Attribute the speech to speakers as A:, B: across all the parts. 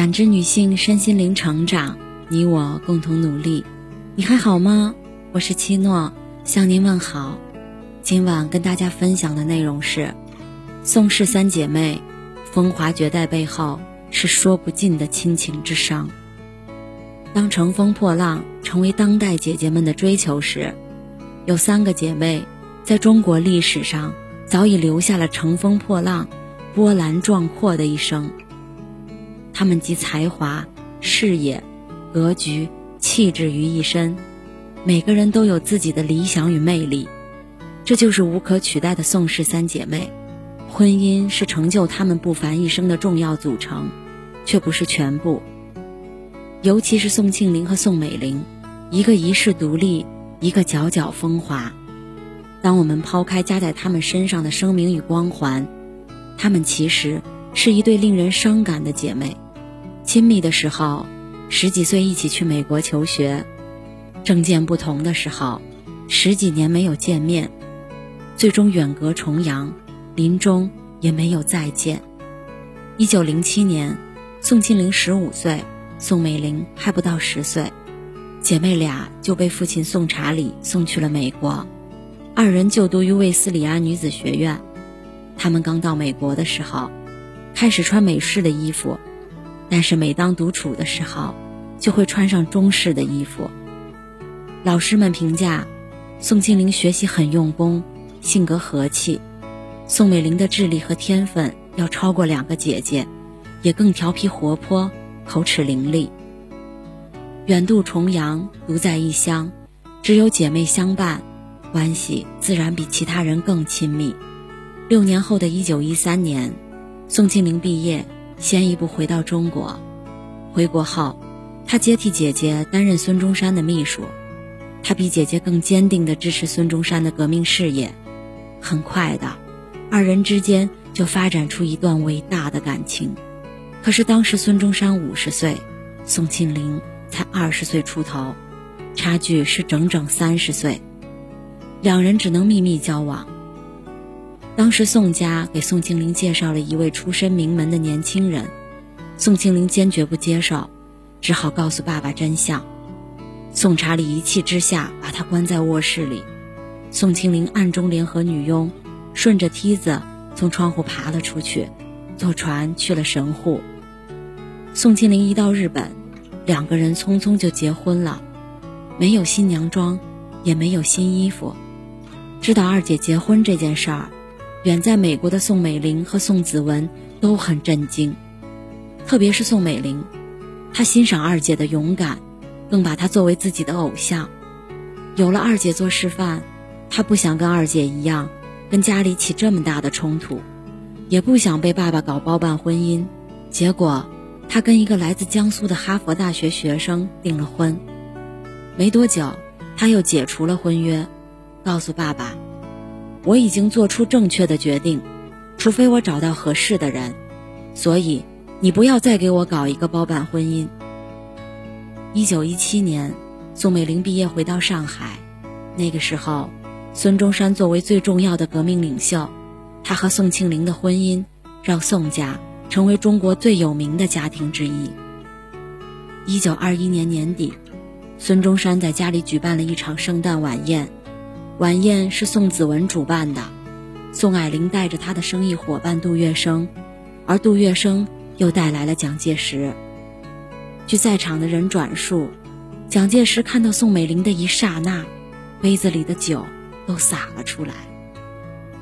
A: 感知女性身心灵成长，你我共同努力。你还好吗？我是七诺，向您问好。今晚跟大家分享的内容是：宋氏三姐妹风华绝代背后是说不尽的亲情之伤。当乘风破浪成为当代姐姐们的追求时，有三个姐妹在中国历史上早已留下了乘风破浪、波澜壮阔的一生。她们集才华、事业、格局、气质于一身，每个人都有自己的理想与魅力，这就是无可取代的宋氏三姐妹。婚姻是成就她们不凡一生的重要组成，却不是全部。尤其是宋庆龄和宋美龄，一个一世独立，一个皎皎风华。当我们抛开加在他们身上的声名与光环，她们其实是一对令人伤感的姐妹。亲密的时候，十几岁一起去美国求学；政见不同的时候，十几年没有见面，最终远隔重洋，临终也没有再见。一九零七年，宋庆龄十五岁。宋美龄还不到十岁，姐妹俩就被父亲宋查理送去了美国。二人就读于卫斯理安女子学院。他们刚到美国的时候，开始穿美式的衣服，但是每当独处的时候，就会穿上中式的衣服。老师们评价，宋庆龄学习很用功，性格和气；宋美龄的智力和天分要超过两个姐姐，也更调皮活泼。口齿伶俐，远渡重洋，独在异乡，只有姐妹相伴，关系自然比其他人更亲密。六年后的一九一三年，宋庆龄毕业，先一步回到中国。回国后，她接替姐姐担任孙中山的秘书，她比姐姐更坚定地支持孙中山的革命事业。很快的，二人之间就发展出一段伟大的感情。可是当时孙中山五十岁，宋庆龄才二十岁出头，差距是整整三十岁，两人只能秘密交往。当时宋家给宋庆龄介绍了一位出身名门的年轻人，宋庆龄坚决不接受，只好告诉爸爸真相。宋查理一气之下把他关在卧室里，宋庆龄暗中联合女佣，顺着梯子从窗户爬了出去。坐船去了神户。宋庆龄一到日本，两个人匆匆就结婚了，没有新娘妆，也没有新衣服。知道二姐结婚这件事儿，远在美国的宋美龄和宋子文都很震惊，特别是宋美龄，她欣赏二姐的勇敢，更把她作为自己的偶像。有了二姐做示范，她不想跟二姐一样，跟家里起这么大的冲突。也不想被爸爸搞包办婚姻，结果，他跟一个来自江苏的哈佛大学学生订了婚。没多久，他又解除了婚约，告诉爸爸：“我已经做出正确的决定，除非我找到合适的人，所以你不要再给我搞一个包办婚姻。”一九一七年，宋美龄毕业回到上海，那个时候，孙中山作为最重要的革命领袖。他和宋庆龄的婚姻，让宋家成为中国最有名的家庭之一。一九二一年年底，孙中山在家里举办了一场圣诞晚宴，晚宴是宋子文主办的，宋霭龄带着他的生意伙伴杜月笙，而杜月笙又带来了蒋介石。据在场的人转述，蒋介石看到宋美龄的一刹那，杯子里的酒都洒了出来。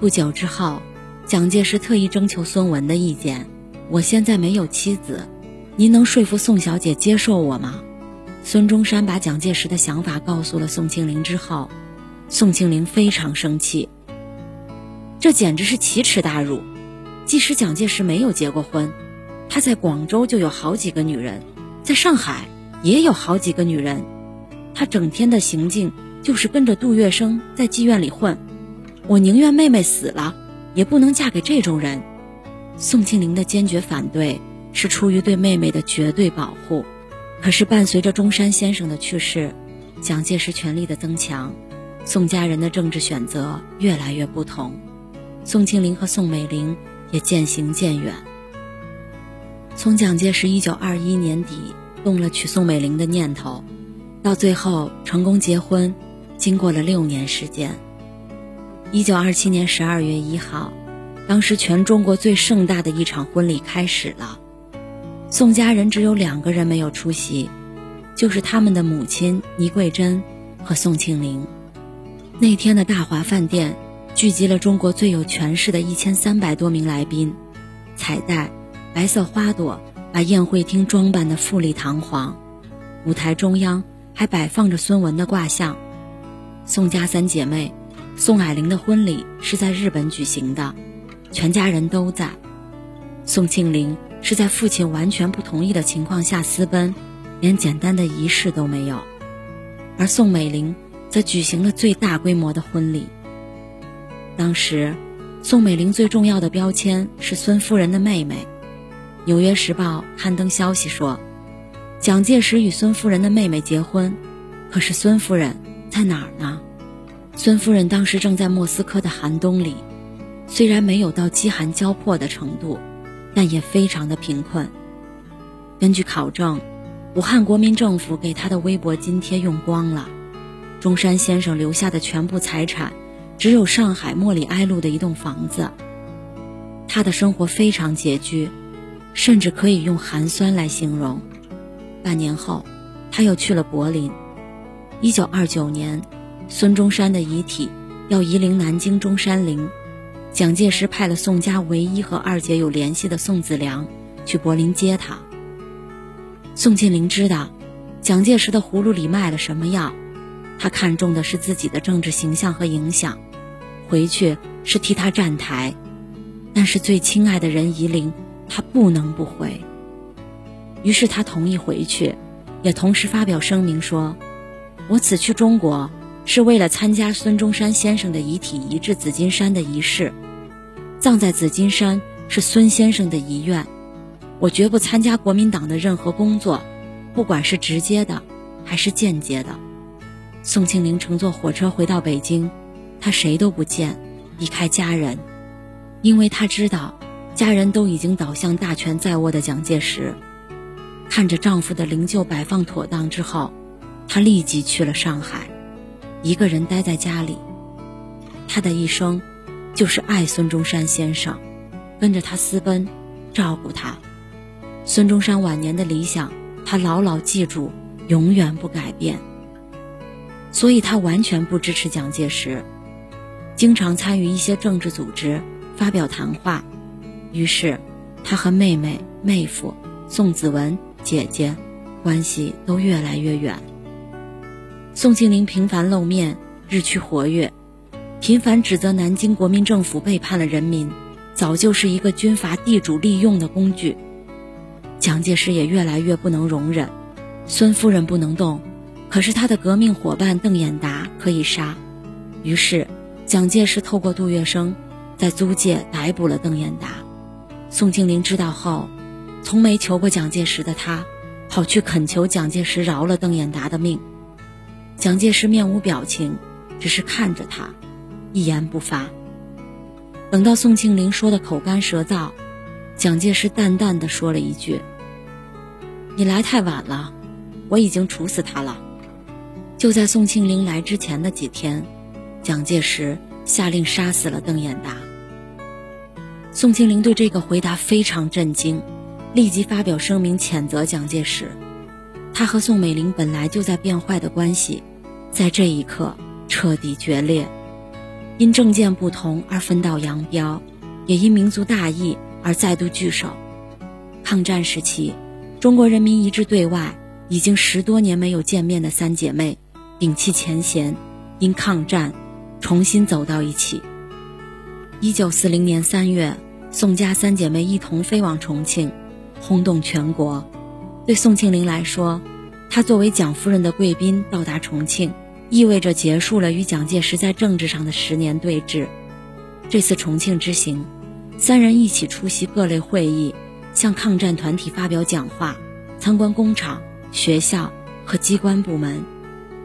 A: 不久之后，蒋介石特意征求孙文的意见。我现在没有妻子，您能说服宋小姐接受我吗？孙中山把蒋介石的想法告诉了宋庆龄之后，宋庆龄非常生气。这简直是奇耻大辱！即使蒋介石没有结过婚，他在广州就有好几个女人，在上海也有好几个女人，他整天的行径就是跟着杜月笙在妓院里混。我宁愿妹妹死了，也不能嫁给这种人。宋庆龄的坚决反对是出于对妹妹的绝对保护。可是伴随着中山先生的去世，蒋介石权力的增强，宋家人的政治选择越来越不同。宋庆龄和宋美龄也渐行渐远。从蒋介石1921年底动了娶宋美龄的念头，到最后成功结婚，经过了六年时间。1927年12月1号，当时全中国最盛大的一场婚礼开始了。宋家人只有两个人没有出席，就是他们的母亲倪桂珍和宋庆龄。那天的大华饭店聚集了中国最有权势的一千三百多名来宾，彩带、白色花朵把宴会厅装扮得富丽堂皇，舞台中央还摆放着孙文的画像。宋家三姐妹，宋霭龄的婚礼是在日本举行的，全家人都在。宋庆龄。是在父亲完全不同意的情况下私奔，连简单的仪式都没有。而宋美龄则举行了最大规模的婚礼。当时，宋美龄最重要的标签是孙夫人的妹妹。《纽约时报》刊登消息说，蒋介石与孙夫人的妹妹结婚，可是孙夫人在哪儿呢？孙夫人当时正在莫斯科的寒冬里，虽然没有到饥寒交迫的程度。但也非常的贫困。根据考证，武汉国民政府给她的微薄津贴用光了，中山先生留下的全部财产，只有上海莫里埃路的一栋房子。他的生活非常拮据，甚至可以用寒酸来形容。半年后，他又去了柏林。一九二九年，孙中山的遗体要移灵南京中山陵。蒋介石派了宋家唯一和二姐有联系的宋子良去柏林接他。宋庆龄知道，蒋介石的葫芦里卖了什么药，他看中的是自己的政治形象和影响，回去是替他站台。但是最亲爱的人夷陵，他不能不回。于是他同意回去，也同时发表声明说：“我此去中国。”是为了参加孙中山先生的遗体移至紫金山的仪式，葬在紫金山是孙先生的遗愿，我绝不参加国民党的任何工作，不管是直接的还是间接的。宋庆龄乘坐火车回到北京，她谁都不见，离开家人，因为她知道家人都已经倒向大权在握的蒋介石。看着丈夫的灵柩摆放妥当之后，她立即去了上海。一个人待在家里，他的一生就是爱孙中山先生，跟着他私奔，照顾他。孙中山晚年的理想，他牢牢记住，永远不改变。所以他完全不支持蒋介石，经常参与一些政治组织，发表谈话。于是，他和妹妹、妹夫宋子文、姐姐关系都越来越远。宋庆龄频繁露面，日趋活跃，频繁指责南京国民政府背叛了人民，早就是一个军阀地主利用的工具。蒋介石也越来越不能容忍，孙夫人不能动，可是他的革命伙伴邓演达可以杀。于是，蒋介石透过杜月笙，在租界逮捕了邓演达。宋庆龄知道后，从没求过蒋介石的他，跑去恳求蒋介石饶了邓演达的命。蒋介石面无表情，只是看着他，一言不发。等到宋庆龄说的口干舌燥，蒋介石淡淡的说了一句：“你来太晚了，我已经处死他了。”就在宋庆龄来之前的几天，蒋介石下令杀死了邓演达。宋庆龄对这个回答非常震惊，立即发表声明谴责蒋介石。他和宋美龄本来就在变坏的关系。在这一刻彻底决裂，因政见不同而分道扬镳，也因民族大义而再度聚首。抗战时期，中国人民一致对外，已经十多年没有见面的三姐妹，摒弃前嫌，因抗战重新走到一起。一九四零年三月，宋家三姐妹一同飞往重庆，轰动全国。对宋庆龄来说，她作为蒋夫人的贵宾到达重庆。意味着结束了与蒋介石在政治上的十年对峙。这次重庆之行，三人一起出席各类会议，向抗战团体发表讲话，参观工厂、学校和机关部门，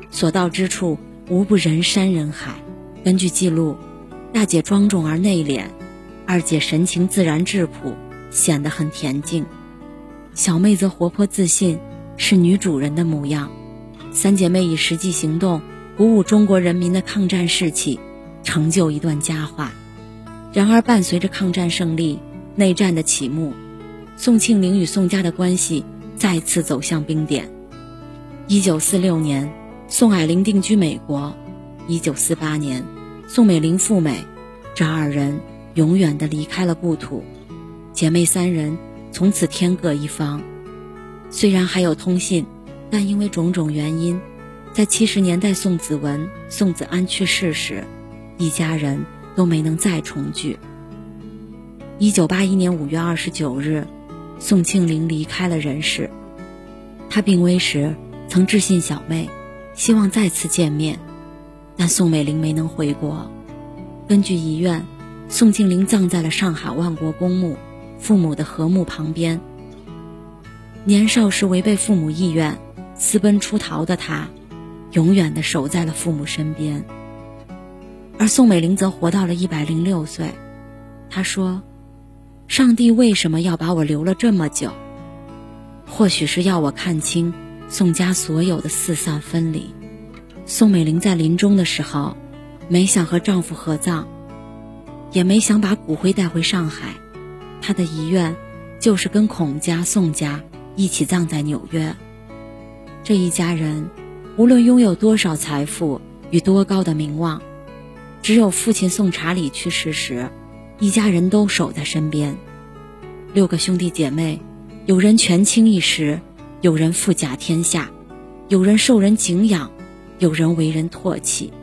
A: 所到之处无不人山人海。根据记录，大姐庄重而内敛，二姐神情自然质朴，显得很恬静。小妹则活泼自信，是女主人的模样。三姐妹以实际行动鼓舞中国人民的抗战士气，成就一段佳话。然而，伴随着抗战胜利，内战的启幕，宋庆龄与宋家的关系再次走向冰点。一九四六年，宋霭龄定居美国；一九四八年，宋美龄赴美，这二人永远的离开了故土。姐妹三人从此天各一方。虽然还有通信，但因为种种原因，在七十年代宋子文、宋子安去世时，一家人都没能再重聚。一九八一年五月二十九日，宋庆龄离开了人世。她病危时。曾致信小妹，希望再次见面，但宋美龄没能回国。根据遗愿，宋庆龄葬在了上海万国公墓父母的和墓旁边。年少时违背父母意愿，私奔出逃的他，永远的守在了父母身边。而宋美龄则活到了一百零六岁。她说：“上帝为什么要把我留了这么久？或许是要我看清。”宋家所有的四散分离，宋美龄在临终的时候，没想和丈夫合葬，也没想把骨灰带回上海，她的遗愿就是跟孔家、宋家一起葬在纽约。这一家人，无论拥有多少财富与多高的名望，只有父亲宋查理去世时，一家人都守在身边。六个兄弟姐妹，有人权倾一时。有人富甲天下，有人受人敬仰，有人为人唾弃，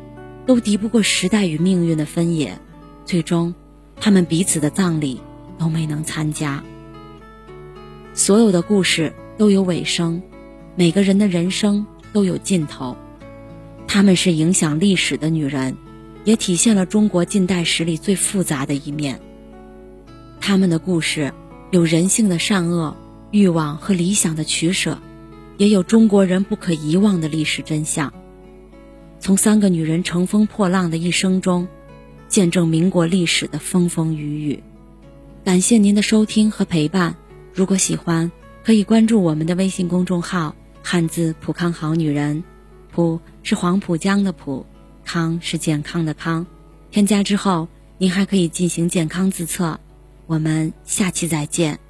A: 都敌不过时代与命运的分野。最终，他们彼此的葬礼都没能参加。所有的故事都有尾声，每个人的人生都有尽头。她们是影响历史的女人，也体现了中国近代史里最复杂的一面。她们的故事有人性的善恶。欲望和理想的取舍，也有中国人不可遗忘的历史真相。从三个女人乘风破浪的一生中，见证民国历史的风风雨雨。感谢您的收听和陪伴。如果喜欢，可以关注我们的微信公众号“汉字浦康好女人”，浦是黄浦江的浦，康是健康的康。添加之后，您还可以进行健康自测。我们下期再见。